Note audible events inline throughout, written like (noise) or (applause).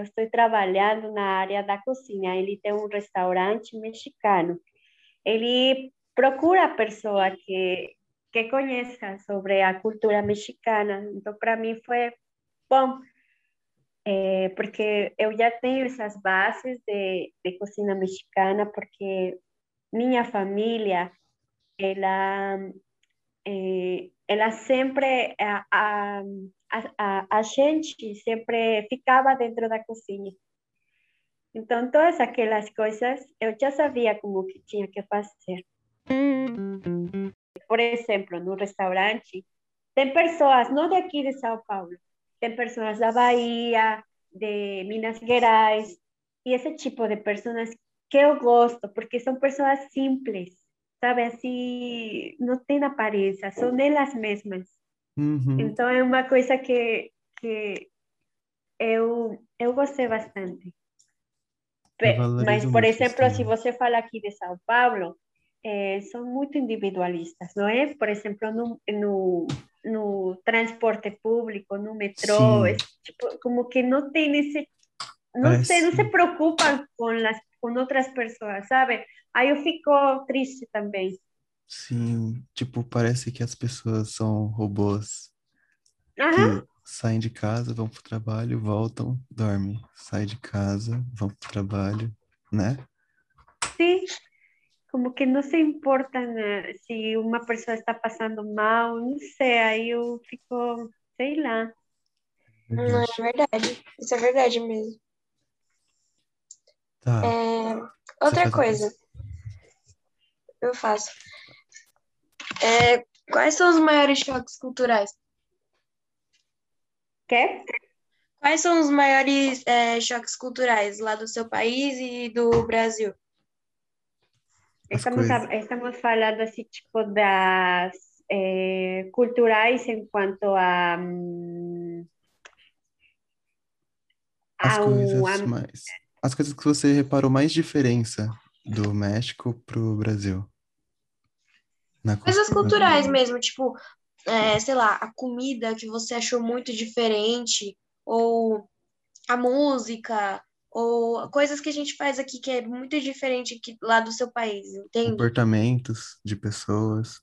eu estou trabalhando na área da cozinha. Ele tem um restaurante mexicano. Ele procura a pessoa que que conheça sobre a cultura mexicana. Então, para mim foi bom, é, porque eu já tenho essas bases de, de cozinha mexicana, porque minha família, ela, é, ela sempre, a, a, a, gente sempre ficava dentro da cozinha. Então, todas aquelas coisas eu já sabia como que tinha que fazer. Por exemplo, no restaurante, tem pessoas, não daqui de São Paulo, tem pessoas da Bahia, de Minas Gerais, e esse tipo de pessoas que eu gosto, porque são pessoas simples, sabe? Assim, não tem aparência, são elas mesmas. Uhum. Então, é uma coisa que, que eu, eu gostei bastante. Mas, por exemplo, se você fala aqui de São Paulo, é, são muito individualistas, não é? Por exemplo, no, no, no transporte público, no metrô, é, tipo, como que não tem esse, não Parece... sei, não se preocupam com as com outras pessoas, sabe? Aí eu fico triste também. Sim, tipo, parece que as pessoas são robôs Aham. que saem de casa, vão pro trabalho, voltam, dormem. Saem de casa, vão pro trabalho, né? Sim, como que não se importa né, se uma pessoa está passando mal, não sei, aí eu fico, sei lá. Não, é verdade. Isso é verdade mesmo. Tá. É, outra coisa. Eu faço. É, quais são os maiores choques culturais? Quer? Quais são os maiores é, choques culturais lá do seu país e do Brasil? Estamos, estamos falando así, tipo, das eh, culturais em quanto a... Um, as coisas mais... As coisas que você reparou mais diferença do México pro Brasil. Na coisas culturais mesmo, tipo, é, sei lá, a comida que você achou muito diferente, ou a música, ou coisas que a gente faz aqui que é muito diferente aqui, lá do seu país, entende? Comportamentos de pessoas.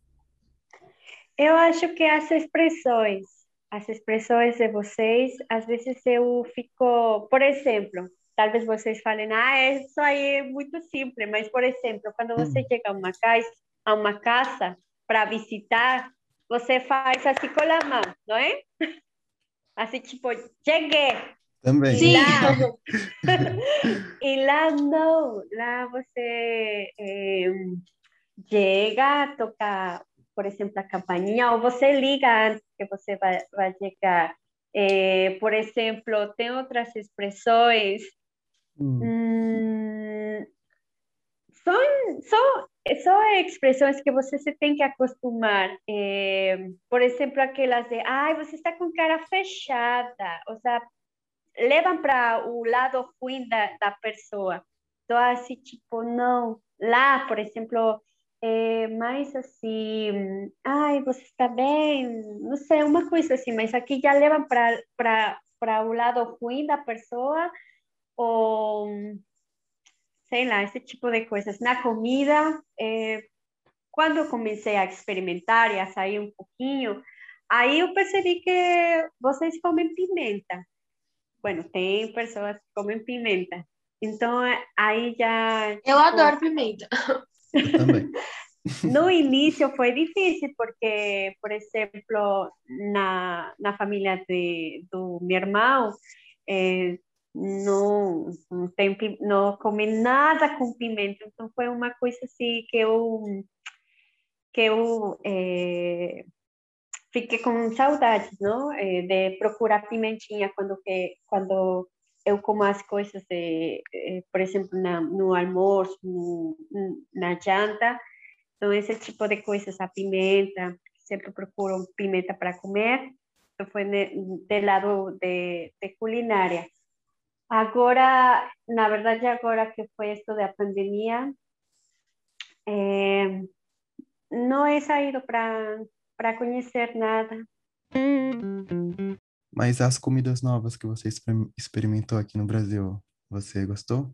Eu acho que as expressões, as expressões de vocês, às vezes eu fico, por exemplo, talvez vocês falem, ah, isso aí é muito simples, mas, por exemplo, quando você hum. chega a uma casa, a uma casa para visitar, você faz assim com a mão, não é? (laughs) Assim, tipo, cheguei, também. Sim. Lá, e lá não, lá você é, chega, toca, por exemplo, a campainha, ou você liga antes que você vai, vai chegar. É, por exemplo, tem outras expressões. Hum. Hum, são, são, são expressões que você se tem que acostumar. É, por exemplo, aquelas de, ai, você está com cara fechada. Ou seja, levam para o lado ruim da, da pessoa. Então, assim, tipo, não. Lá, por exemplo, é mais assim, ai, você está bem? Não sei, uma coisa assim, mas aqui já levam para o lado ruim da pessoa, ou sei lá, esse tipo de coisas. Na comida, é, quando eu comecei a experimentar e a sair um pouquinho, aí eu percebi que vocês comem pimenta. Bueno, tem pessoas que comem pimenta. Então, aí já... Eu tipo, adoro pimenta. Também. (laughs) No início foi difícil, porque, por exemplo, na, na família de, do meu irmão, é, não, não, tem, não nada com pimenta. Então, foi uma coisa assim que eu, que eu é, fiquei com saudades, não? Eh, de procurar pimentinha quando que quando eu como as coisas de, eh, por exemplo, na, no almoço, no, na janta, então esse tipo de coisas, a pimenta, sempre procuro pimenta para comer, então foi de, lado de, de culinária. Agora, na verdade, agora que foi esto da pandemia, eh, não he saído para para conhecer nada. Mas as comidas novas que você experimentou aqui no Brasil, você gostou?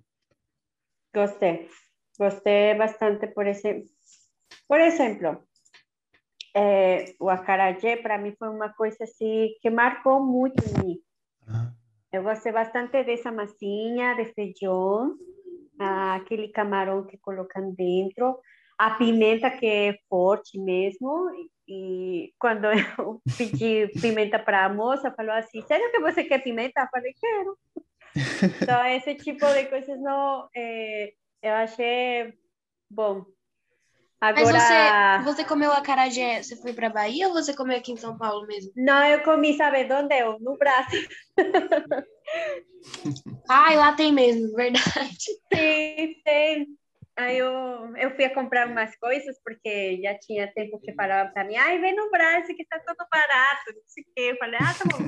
Gostei. Gostei bastante, por exemplo. Por exemplo, é, o acarajé para mim foi uma coisa assim que marcou muito em mim. Eu gostei bastante dessa massinha de feijão, aquele camarão que colocam dentro, a pimenta que é forte mesmo. E quando eu (laughs) pedi pimenta para a moça, falou assim: Sério que você quer pimenta? Eu falei: Quero. (laughs) Então, esse tipo de coisas não, é, eu achei bom. Agora... Mas você, você comeu acarajé, você foi para Bahia ou você comeu aqui em São Paulo mesmo? Não, eu comi, sabe onde? Eu, no Brasil. (laughs) Ai, lá tem mesmo, verdade. Sim, tem. Aí eu, eu fui a comprar umas coisas, porque já tinha tempo que falava para mim, ai, vem no Brasil que está tudo barato, não sei o quê. Eu falei, ah, tá bom,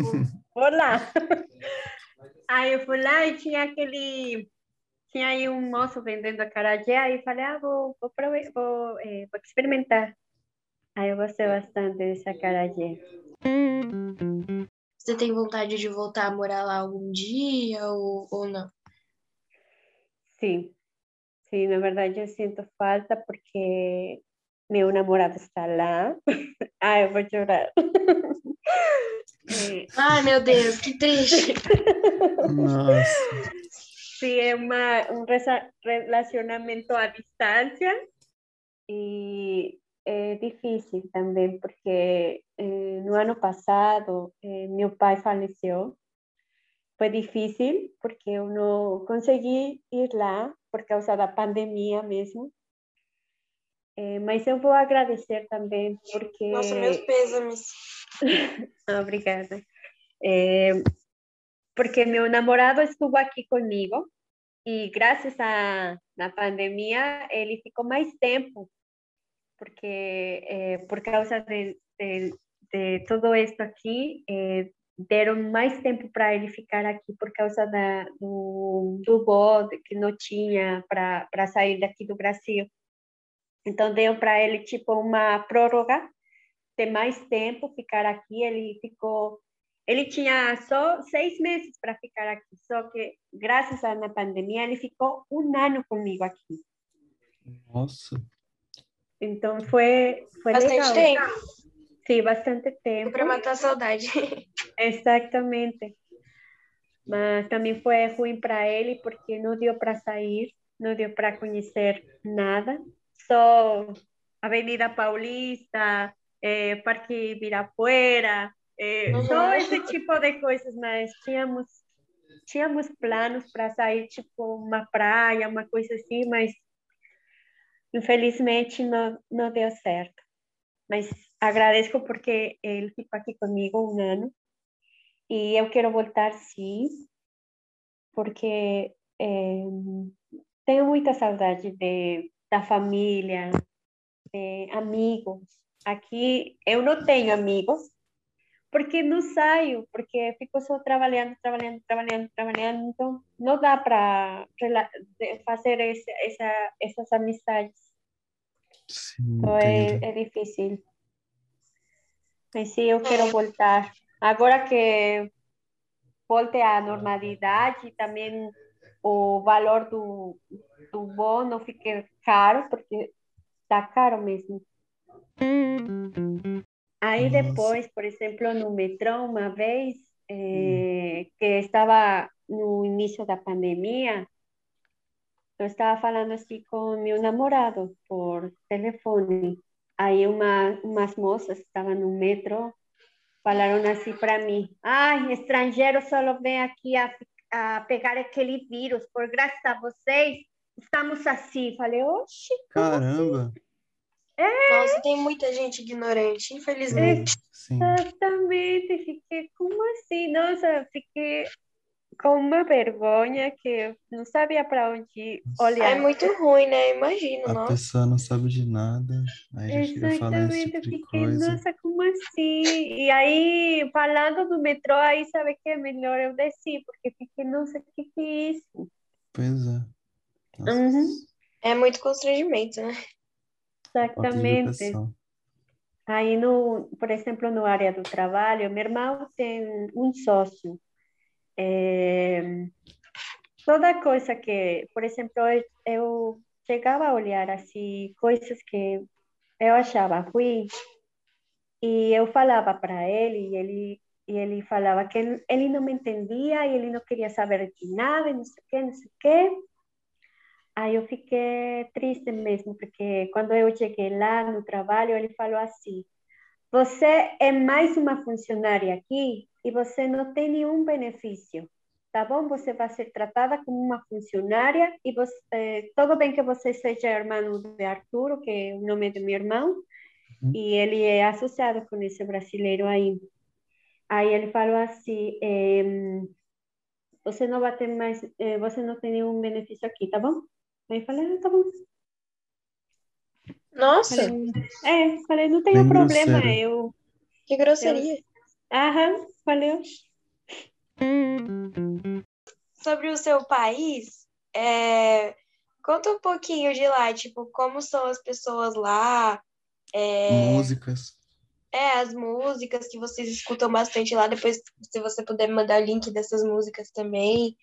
vou lá. (laughs) Aí eu fui lá e tinha aquele tinha aí um moço vendendo acarajé, aí falei, ah, vou, vou, prove vou, é, vou experimentar. Aí eu gostei bastante desse acarajé. Você tem vontade de voltar a morar lá algum dia ou, ou não? Sim, sim, na verdade eu sinto falta porque meu namorado está lá. Ai, (laughs) eu vou chorar. (laughs) Ai, meu Deus, que triste. Nossa. Sí, es una, un relacionamiento a distancia y es difícil también porque eh, no ano passado eh, meu pai faleceu. Foi difícil porque eu não consegui ir lá por causa da pandemia mesmo. É, mas eu vou agradecer também porque. Nossa, meus pêsames. Obrigada. É, porque meu namorado estuvo aqui comigo e graças à na pandemia ele ficou mais tempo porque é, por causa de, de, de, todo isso aqui é, deram mais tempo para ele ficar aqui por causa da, do, do voo que não tinha para sair daqui do Brasil. Então deu para ele tipo uma prórroga de mais tempo ficar aqui. Ele ficou ele tinha só seis meses para ficar aqui, só que graças à pandemia ele ficou um ano comigo aqui. Nossa. Então foi, foi bastante legal. tempo. Sim, bastante tempo. Para matar a saudade. Exatamente. Mas também foi ruim para ele porque não deu para sair, não deu para conhecer nada. Só Avenida Paulista, eh, Parque Ibirapuera, é, Só esse tipo de coisas, mas tínhamos, tínhamos planos para sair, tipo, uma praia, uma coisa assim, mas infelizmente não, não deu certo. Mas agradeço porque ele ficou aqui comigo um ano e eu quero voltar sim, porque é, tenho muita saudade de, da família, de amigos. Aqui eu não tenho amigos, porque não saio, porque fico só trabalhando, trabalhando, trabalhando, trabalhando, então não dá para fazer esse, essa, essas amizades. Sim, então é, é difícil. Mas sim, eu quero voltar. Agora que volte à normalidade, também o valor do, do voo não fique caro, porque está caro mesmo. Aí depois, por exemplo, no metrô, uma vez, eh, que estava no início da pandemia, eu estava falando assim com meu namorado por telefone. Aí uma, umas moças estavam no metrô, falaram assim para mim: ai, estrangeiro só vem aqui a, a pegar aquele vírus, por graças a vocês, estamos assim. Falei, oxe. Caramba! Assim? É. Nossa, tem muita gente ignorante, infelizmente. Sim. Exatamente, fiquei como assim? Nossa, fiquei com uma vergonha que eu não sabia para onde olhar. É muito ruim, né? Imagino, a nossa. pessoa não sabe de nada, aí a falar esse tipo de fiquei, coisa. nossa, como assim? E aí, falando do metrô, aí sabe que é melhor eu desci, porque fiquei, nossa, que que é isso? Pois é. Uhum. É muito constrangimento, né? Exatamente. Aí, no, por exemplo, no área do trabalho, meu irmão tem um sócio. É, toda coisa que, por exemplo, eu, eu chegava a olhar assim coisas que eu achava ruim e eu falava para ele e ele e ele falava que ele não me entendia e ele não queria saber de nada, não sei o que, não sei o que. Aí eu fiquei triste mesmo, porque quando eu cheguei lá no trabalho, ele falou assim: Você é mais uma funcionária aqui e você não tem nenhum benefício, tá bom? Você vai ser tratada como uma funcionária e você, eh, tudo bem que você seja irmão de Arturo, que é o nome do meu irmão, uhum. e ele é associado com esse brasileiro aí. Aí ele falou assim: eh, Você não vai ter mais, eh, você não tem nenhum benefício aqui, tá bom? Aí eu falei, ah, tá bom. Nossa! Falei, é, falei, não tem problema, eu. Que grosseria. Eu... Aham, valeu. Sobre o seu país, é... conta um pouquinho de lá, tipo, como são as pessoas lá. É... Músicas. É, as músicas que vocês escutam bastante lá. Depois, se você puder me mandar o link dessas músicas também.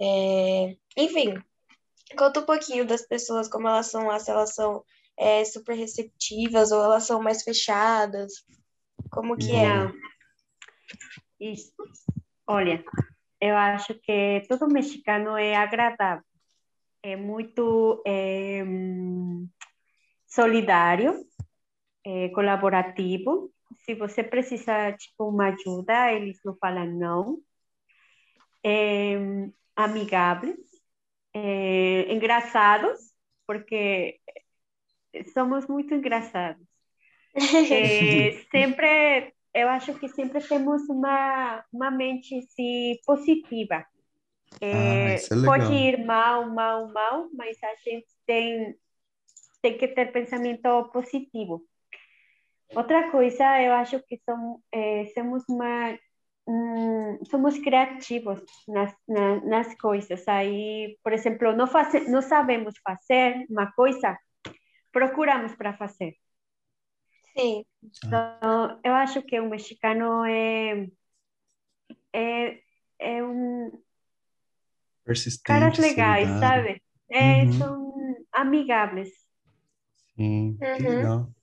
É... Enfim, Conta um pouquinho das pessoas, como elas são lá, se elas são é, super receptivas ou elas são mais fechadas. Como que é? Isso. Olha, eu acho que todo mexicano é agradável, é muito é, solidário, é, colaborativo. Se você precisa tipo uma ajuda, eles não falam não. É, amigáveis é, engraçados, porque somos muito engraçados. (laughs) É, sempre, eu acho que sempre temos uma, uma mente assim, positiva. É, ah, é pode ir mal, mal, mal, mas a gente tem, tem que ter pensamento positivo. Outra coisa, eu acho que somos, é, somos uma Hum, somos criativos nas, na, nas coisas. Aí, por exemplo, não, faz, não sabemos fazer uma coisa, procuramos para fazer. Sim. Então, eu acho que o mexicano é, é, é um. Persistente. Caras legais, solidário. sabe? É, uhum. São amigáveis. Sim, uhum. que legal.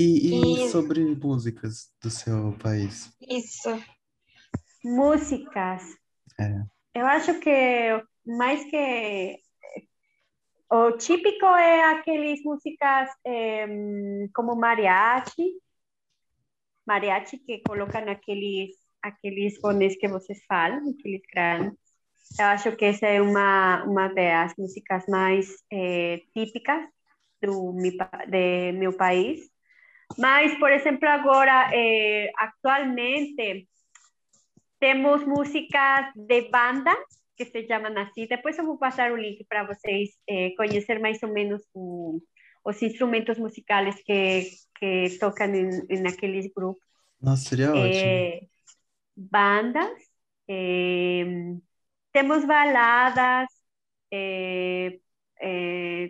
E, e, sobre músicas do seu país? Isso. Músicas. É. Eu acho que mais que o típico é aqueles músicas é, como mariachi, mariachi que colocam aqueles aqueles bones que vocês falam, aqueles grandes. Eu acho que essa é uma uma das músicas mais é, típicas do de meu país. Mas, por exemplo, agora, eh, atualmente, temos músicas de banda que se chamam assim. Depois eu vou passar o link para vocês eh, conhecer mais ou menos o, os instrumentos musicais que, que tocam em, em aqueles grupos. Nossa, seria eh, ótimo. Bandas, temos baladas,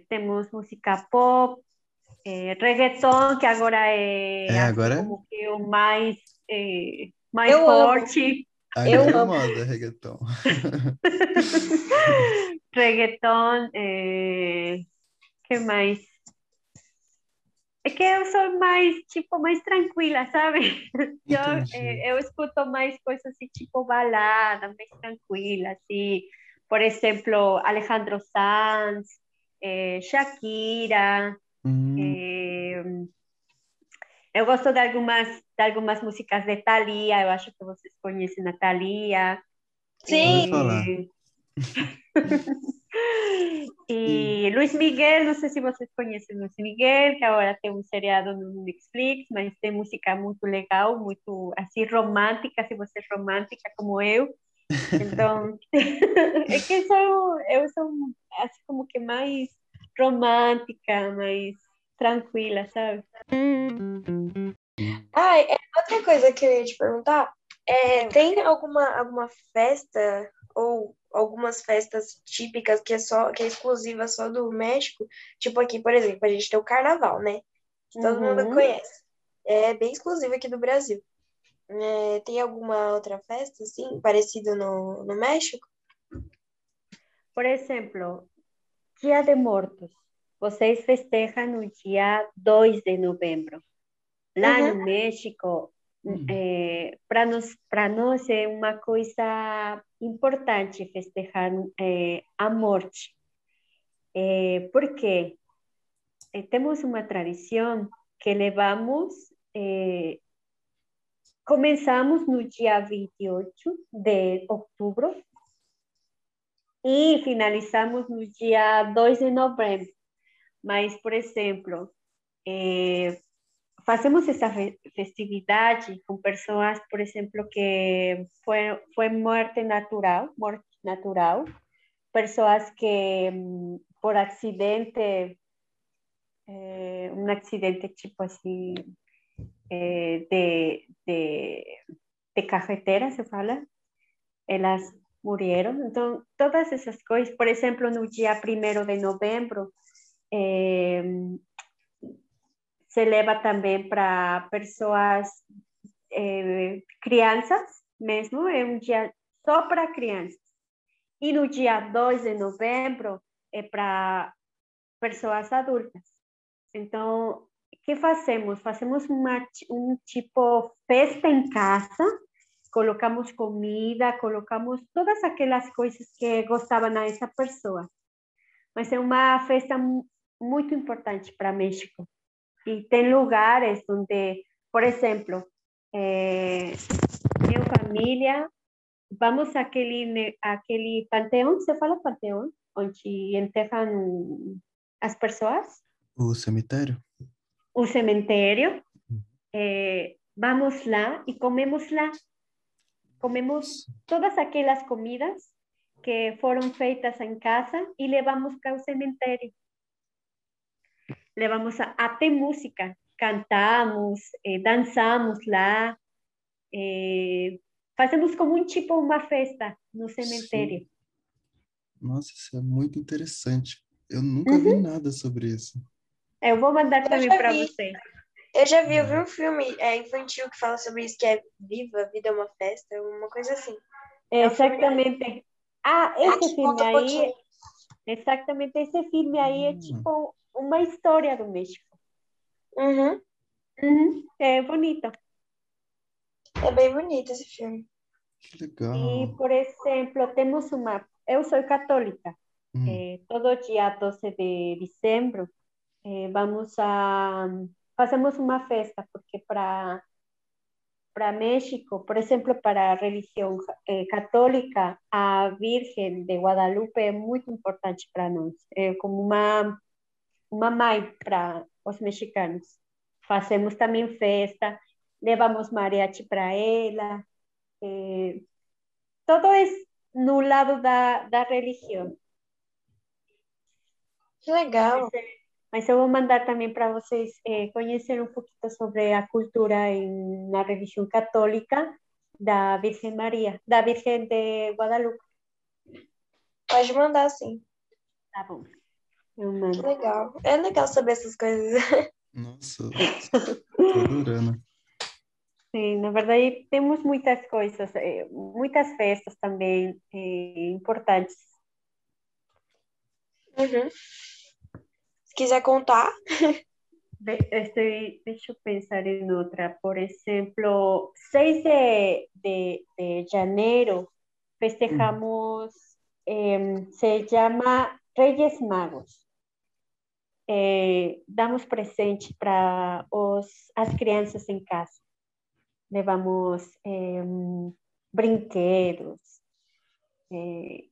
temos música pop, é, reggaeton, que agora é, é agora... como que o mais, é, mais eu forte. Agora eu é moda, reggaeton. (laughs) reggaeton, é... que mais? É que eu sou mais, tipo, mais tranquila, sabe? (laughs) Eu, é, eu escuto mais coisas assim, tipo balada, mais tranquila, assim. Por exemplo, Alejandro Sanz, é, Shakira, Hum. eu gosto de algumas, de algumas músicas de Thalia, eu acho que vocês conhecem a Thalia. Sim! e (laughs) Luiz Miguel, não sei se vocês conhecem Luiz Miguel, que agora tem um seriado no Netflix, mas tem música muito legal, muito assim romântica, se você é romântica como eu. Então, (laughs) é que sou, eu sou assim como que mais romântica, mais tranquila, sabe? Ah, é, outra coisa que eu ia te perguntar, é, tem alguma, alguma festa ou algumas festas típicas que é só que é exclusiva só do México? Tipo aqui, por exemplo, a gente tem o carnaval, né? que todo uhum. mundo conhece. É bem exclusivo aqui do Brasil. É, tem alguma outra festa, assim, parecida no, no México? Por exemplo, Dia de Mortos. Vocês festejam no dia 2 de novembro. Lá uhum. no México, uhum. é, para nós, nós é uma coisa importante festejar é, a morte. É, porque temos uma tradição que levamos, começamos no dia 28 de outubro e finalizamos no dia 2 de novembro. Mas, por exemplo, é, fazemos essa festividade com pessoas, por exemplo, que foi, foi morte natural, morte natural, pessoas que por acidente, é, um acidente tipo assim, é, de, de, de carretera, se fala, elas morreram. Então, todas essas coisas, por exemplo, no dia 1 de novembro, é, se leva também para pessoas, é, crianças mesmo, é um dia só para crianças. E no dia 2 de novembro é para pessoas adultas. Então, o que fazemos? Fazemos uma, um tipo festa em casa, colocamos comida, colocamos todas aquelas coisas que gostavam a essa pessoa. Mas é uma festa muito importante para México. E tem lugares onde, por exemplo, é, minha família, vamos àquele, àquele panteão, você fala panteão? Onde enterram as pessoas? O cemitério? O cemitério. É, vamos lá e comemos lá. Comemos todas aquelas comidas que foram feitas em casa e levamos para o cemitério levamos a, até música, cantamos, eh, dançamos lá, eh, fazemos como um tipo uma festa no cemitério. Sim. Nossa, isso é muito interessante. Eu nunca uhum. vi nada sobre isso. Eu vou mandar eu também para você. Eu já vi, eu vi um filme é, infantil que fala sobre isso, que é Viva, a Vida é uma Festa, uma coisa assim. É Exatamente. Ah, esse filme aí, exatamente, esse filme aí é hum. tipo uma história do México. Uhum. Uhum. É bonito. É bem bonito esse filme. Que legal. E, por exemplo, temos uma. Eu sou católica. Hum. É, todo dia 12 de dezembro é, vamos a. Fazemos uma festa, porque para para México, por exemplo, para a religião eh, católica, a Virgem de Guadalupe é muito importante para nós. É como uma uma mãe para os mexicanos. Fazemos também festa, levamos mariachi para ela. Eh, todo é no lado da, da religião. Que legal. Mas eu vou mandar também para vocês eh, conhecer um pouquinho sobre a cultura em, na religião católica da Virgem Maria, da Virgem de Guadalupe. Pode mandar, sim. Tá bom. Que legal. É legal saber essas coisas. Nossa, tô adorando. Sim, na verdade temos muitas coisas, eh, muitas festas também eh, importantes. Uhum. Se quiser contar. Estoy, deixa eu pensar em outra. Por exemplo, 6 de, de, de janeiro festejamos, eh, se chama Reyes Magos é, damos presente para as crianças em casa. Levamos é, brinquedos, é,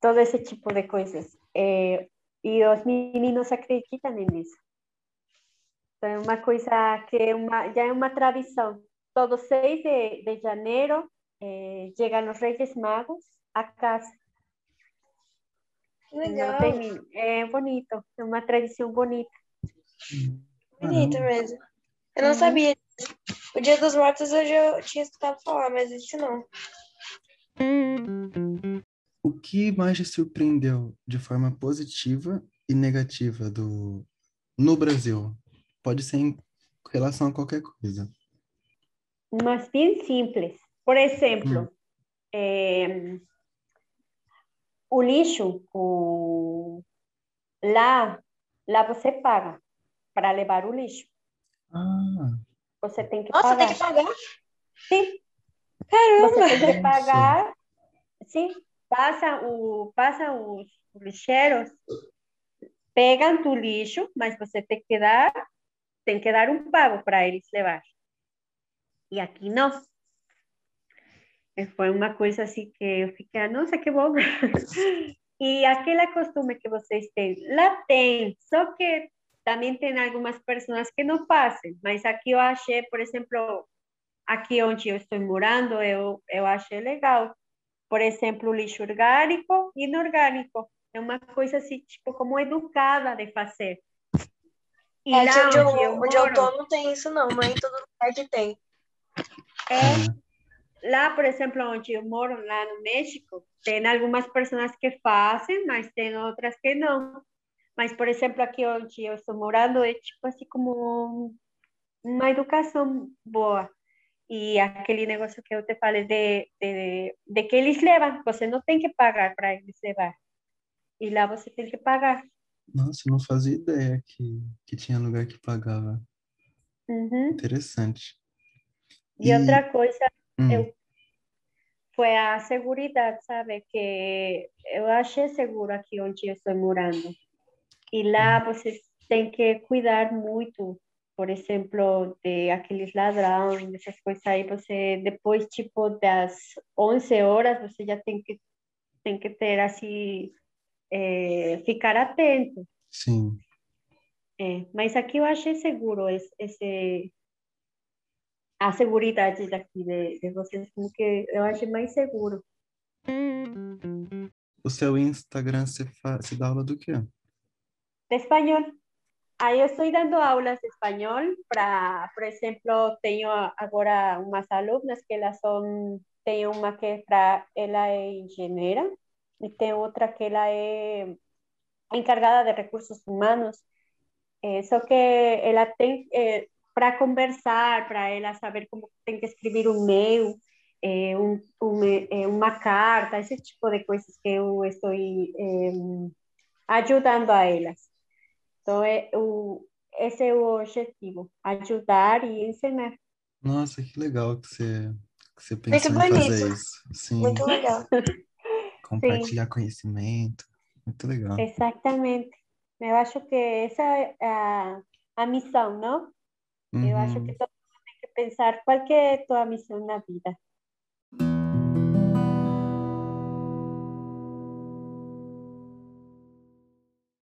todo esse tipo de coisas. E os meninos acreditam nisso. Então, é uma coisa que é uma, já é uma tradição. Todo 6 de, de janeiro chegam os Reis Magos a casa Legal. Tem, é bonito, é uma tradição bonita. Bonito mesmo. Eu não sabia. O Dia dos Mortos eu já tinha escutado falar, mas esse não. O que mais te surpreendeu de forma positiva e negativa do no Brasil pode ser em relação a qualquer coisa. Mas bem simples. Por exemplo, hum. é, o lixo, o, lá, lá você paga para levar o lixo. Ah. Você tem que Nossa, pagar. tem que pagar? Sim. Caramba! Você tem que pagar. Sim, passa, o, passa os lixeiros, pegam tu lixo, mas você tem que dar, tem que dar um pago para eles levar. E aqui não. Foi uma coisa assim que eu fiquei, nossa, que bom. (laughs) e aquele costume que vocês têm, lá tem, só que também tem algumas pessoas que não fazem, mas aqui eu achei, por exemplo, aqui onde eu estou morando, eu, eu achei legal. Por exemplo, lixo orgânico e inorgânico. É uma coisa assim, tipo, como educada de fazer. E é, lá onde, eu, eu onde eu tô não tem isso não, mas em todo lugar que tem. É, lá, por exemplo, onde eu moro, lá no México, tem algumas pessoas que fazem, mas tem outras que não. Mas, por exemplo, aqui onde eu estou morando, é tipo assim como uma educação boa. E aquele negócio que eu te falei de, de, de que eles levam, você não tem que pagar para eles levar. E lá você tem que pagar. Nossa, eu não fazia ideia que, que tinha lugar que pagava. Uhum. Interessante. E, e, outra coisa, hum. eu, foi a segurança, sabe? Que eu achei seguro aqui onde eu estou morando. E lá você tem que cuidar muito por exemplo, de aqueles ladrões, essas coisas aí, você depois, tipo, das 11 horas, você já tem que, tem que ter, assim, é, ficar atento. Sim. É, mas aqui eu achei seguro esse, esse a segurança daqui de, de vocês, como que eu achei mais seguro. O seu Instagram, faz, você dá aula do quê? De espanhol. Aí estou dando aulas de espanhol para, por exemplo, tenho agora umas alunas que elas são, tem uma que é para, ela é engenheira e tem outra que ela é encargada de recursos humanos. É, só que ela tem, é, para conversar, para ela saber como tem que escrever um e-mail, é, um, um, carta, esse tipo de coisas que eu estou é, ajudando a elas. Então, é o, esse é o objetivo, ajudar e ensinar. Nossa, que legal que você, que você pensou Muito em bonito. fazer isso. Sim. Muito legal. (laughs) Compartilhar Sim. conhecimento. Muito legal. Exatamente. Eu acho que essa é a, a missão, não? Uhum. Eu acho que todo mundo tem que pensar qual que é a tua missão na vida.